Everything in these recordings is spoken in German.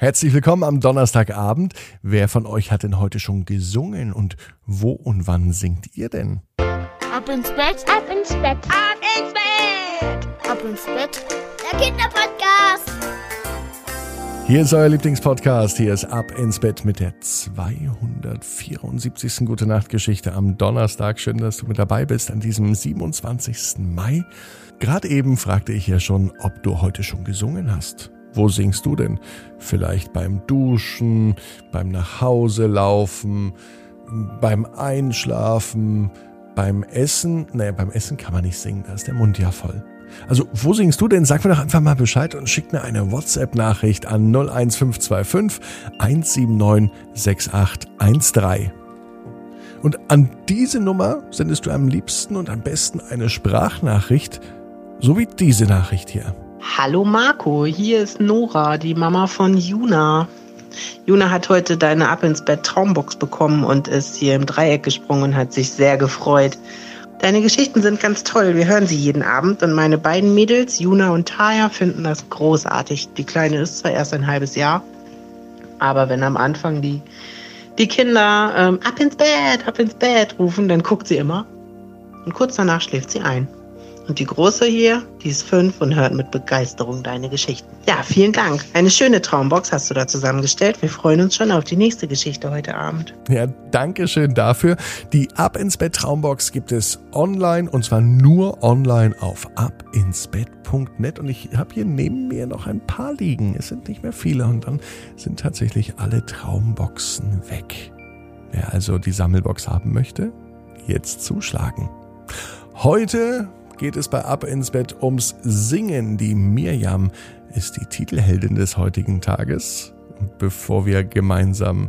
Herzlich willkommen am Donnerstagabend. Wer von euch hat denn heute schon gesungen und wo und wann singt ihr denn? Ab ins Bett, Ab ins Bett. ab ins Bett, ab ins Bett. Der Kinderpodcast. Hier ist euer Lieblingspodcast. Hier ist Ab ins Bett mit der 274. Gute Nacht Geschichte am Donnerstag. Schön, dass du mit dabei bist an diesem 27. Mai. Gerade eben fragte ich ja schon, ob du heute schon gesungen hast. Wo singst du denn? Vielleicht beim Duschen, beim Nachhauselaufen, beim Einschlafen, beim Essen? Naja, beim Essen kann man nicht singen, da ist der Mund ja voll. Also, wo singst du denn? Sag mir doch einfach mal Bescheid und schick mir eine WhatsApp-Nachricht an 01525 179 6813. Und an diese Nummer sendest du am liebsten und am besten eine Sprachnachricht, so wie diese Nachricht hier. Hallo Marco, hier ist Nora, die Mama von Juna. Juna hat heute deine Ab ins Bett Traumbox bekommen und ist hier im Dreieck gesprungen und hat sich sehr gefreut. Deine Geschichten sind ganz toll, wir hören sie jeden Abend und meine beiden Mädels, Juna und Taya, finden das großartig. Die Kleine ist zwar erst ein halbes Jahr, aber wenn am Anfang die, die Kinder ähm, ab ins Bett, ab ins Bett rufen, dann guckt sie immer und kurz danach schläft sie ein. Und die Große hier, die ist fünf und hört mit Begeisterung deine Geschichten. Ja, vielen Dank. Eine schöne Traumbox hast du da zusammengestellt. Wir freuen uns schon auf die nächste Geschichte heute Abend. Ja, danke schön dafür. Die Ab ins Bett Traumbox gibt es online und zwar nur online auf abinsbett.net und ich habe hier neben mir noch ein paar liegen. Es sind nicht mehr viele und dann sind tatsächlich alle Traumboxen weg. Wer also die Sammelbox haben möchte, jetzt zuschlagen. Heute geht es bei Ab ins Bett ums Singen. Die Mirjam ist die Titelheldin des heutigen Tages. Bevor wir gemeinsam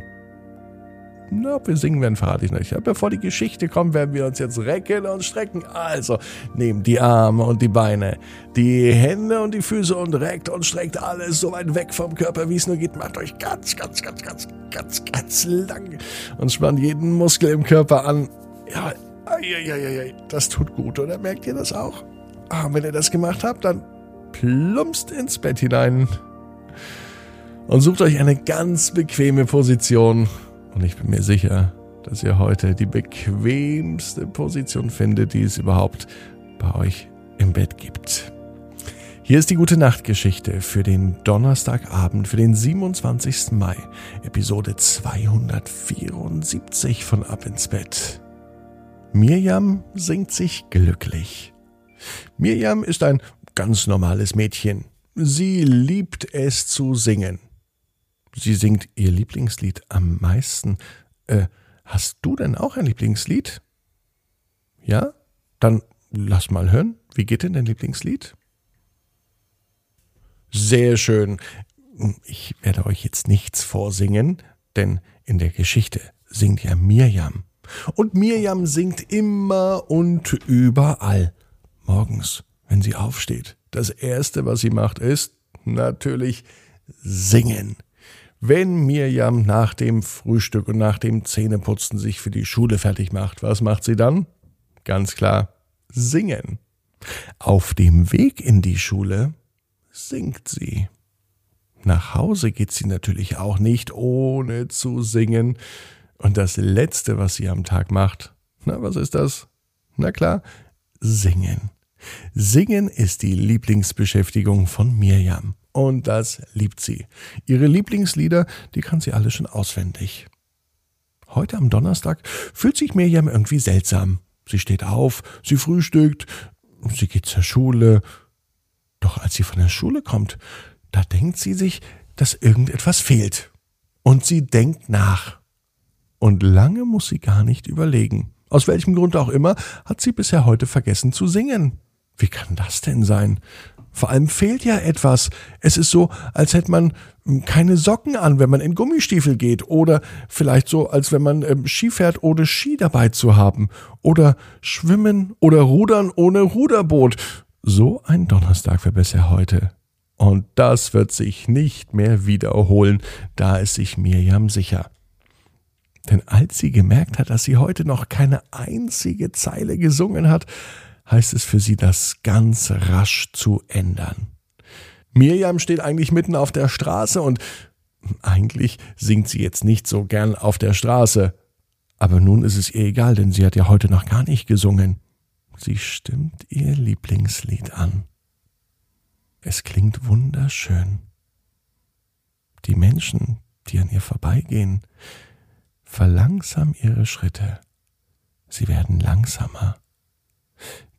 na, ob wir singen werden, verrate ich nicht. Bevor die Geschichte kommt, werden wir uns jetzt recken und strecken. Also, nehmt die Arme und die Beine, die Hände und die Füße und reckt und streckt alles so weit weg vom Körper, wie es nur geht. Macht euch ganz, ganz, ganz, ganz, ganz, ganz lang und spannt jeden Muskel im Körper an. Ja, Eieieiei, das tut gut, oder merkt ihr das auch? Ah, wenn ihr das gemacht habt, dann plumpst ins Bett hinein und sucht euch eine ganz bequeme Position. Und ich bin mir sicher, dass ihr heute die bequemste Position findet, die es überhaupt bei euch im Bett gibt. Hier ist die gute Nachtgeschichte für den Donnerstagabend, für den 27. Mai, Episode 274 von Ab ins Bett. Mirjam singt sich glücklich. Mirjam ist ein ganz normales Mädchen. Sie liebt es zu singen. Sie singt ihr Lieblingslied am meisten. Äh, hast du denn auch ein Lieblingslied? Ja? Dann lass mal hören. Wie geht denn dein Lieblingslied? Sehr schön. Ich werde euch jetzt nichts vorsingen, denn in der Geschichte singt ja Mirjam. Und Mirjam singt immer und überall. Morgens, wenn sie aufsteht. Das Erste, was sie macht, ist natürlich singen. Wenn Mirjam nach dem Frühstück und nach dem Zähneputzen sich für die Schule fertig macht, was macht sie dann? Ganz klar, singen. Auf dem Weg in die Schule singt sie. Nach Hause geht sie natürlich auch nicht ohne zu singen. Und das Letzte, was sie am Tag macht, na, was ist das? Na klar, singen. Singen ist die Lieblingsbeschäftigung von Mirjam. Und das liebt sie. Ihre Lieblingslieder, die kann sie alle schon auswendig. Heute am Donnerstag fühlt sich Mirjam irgendwie seltsam. Sie steht auf, sie frühstückt, sie geht zur Schule. Doch als sie von der Schule kommt, da denkt sie sich, dass irgendetwas fehlt. Und sie denkt nach. Und lange muss sie gar nicht überlegen. Aus welchem Grund auch immer hat sie bisher heute vergessen zu singen. Wie kann das denn sein? Vor allem fehlt ja etwas. Es ist so, als hätte man keine Socken an, wenn man in Gummistiefel geht. Oder vielleicht so, als wenn man ähm, Ski fährt, ohne Ski dabei zu haben. Oder schwimmen oder rudern ohne Ruderboot. So ein Donnerstag wäre bisher heute. Und das wird sich nicht mehr wiederholen, da ist sich Mirjam sicher. Denn als sie gemerkt hat, dass sie heute noch keine einzige Zeile gesungen hat, heißt es für sie, das ganz rasch zu ändern. Mirjam steht eigentlich mitten auf der Straße und Eigentlich singt sie jetzt nicht so gern auf der Straße. Aber nun ist es ihr egal, denn sie hat ja heute noch gar nicht gesungen. Sie stimmt ihr Lieblingslied an. Es klingt wunderschön. Die Menschen, die an ihr vorbeigehen, verlangsamen ihre Schritte. Sie werden langsamer,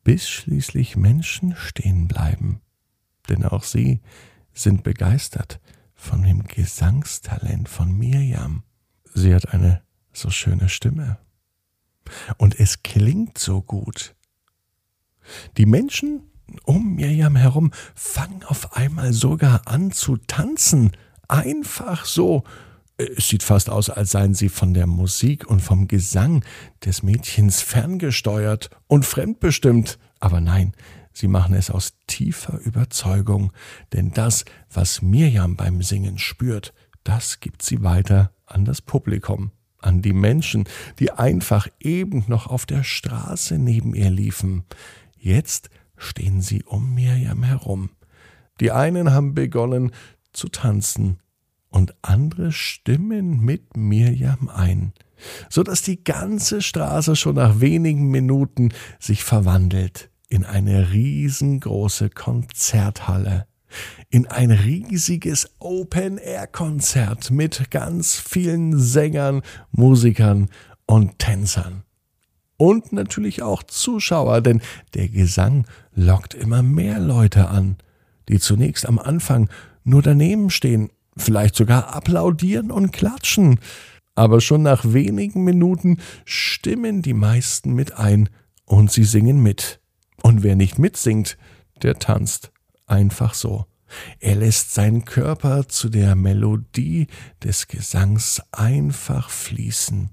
bis schließlich Menschen stehen bleiben, denn auch sie sind begeistert von dem Gesangstalent von Mirjam. Sie hat eine so schöne Stimme. Und es klingt so gut. Die Menschen um Mirjam herum fangen auf einmal sogar an zu tanzen. Einfach so. Es sieht fast aus, als seien sie von der Musik und vom Gesang des Mädchens ferngesteuert und fremdbestimmt. Aber nein, Sie machen es aus tiefer Überzeugung, denn das, was Mirjam beim Singen spürt, das gibt sie weiter an das Publikum, an die Menschen, die einfach eben noch auf der Straße neben ihr liefen. Jetzt stehen sie um Mirjam herum. Die einen haben begonnen zu tanzen und andere stimmen mit Mirjam ein, so dass die ganze Straße schon nach wenigen Minuten sich verwandelt in eine riesengroße Konzerthalle, in ein riesiges Open-Air-Konzert mit ganz vielen Sängern, Musikern und Tänzern. Und natürlich auch Zuschauer, denn der Gesang lockt immer mehr Leute an, die zunächst am Anfang nur daneben stehen, vielleicht sogar applaudieren und klatschen. Aber schon nach wenigen Minuten stimmen die meisten mit ein und sie singen mit. Und wer nicht mitsingt, der tanzt einfach so. Er lässt seinen Körper zu der Melodie des Gesangs einfach fließen.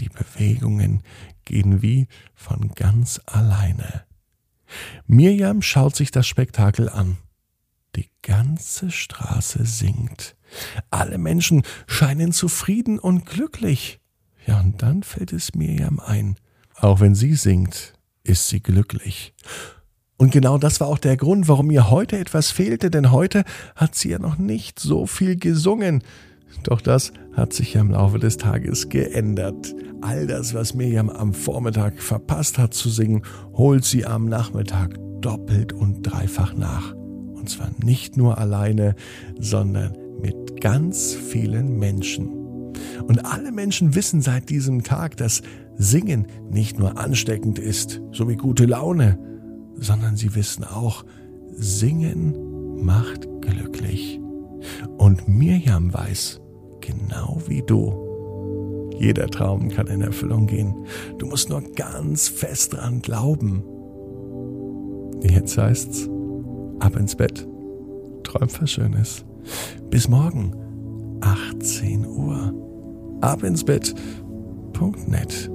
Die Bewegungen gehen wie von ganz alleine. Mirjam schaut sich das Spektakel an. Ganze Straße singt. Alle Menschen scheinen zufrieden und glücklich. Ja, und dann fällt es Mirjam ein, auch wenn sie singt, ist sie glücklich. Und genau das war auch der Grund, warum ihr heute etwas fehlte, denn heute hat sie ja noch nicht so viel gesungen. Doch das hat sich ja im Laufe des Tages geändert. All das, was Miriam am Vormittag verpasst hat zu singen, holt sie am Nachmittag doppelt und dreifach nach. Und zwar nicht nur alleine, sondern mit ganz vielen Menschen. Und alle Menschen wissen seit diesem Tag, dass Singen nicht nur ansteckend ist, so wie gute Laune, sondern sie wissen auch, Singen macht glücklich. Und Mirjam weiß, genau wie du, jeder Traum kann in Erfüllung gehen. Du musst nur ganz fest dran glauben. Jetzt heißt's, ab ins Bett, träum was Schönes. Bis morgen, 18 Uhr. Ab ins Bett.net.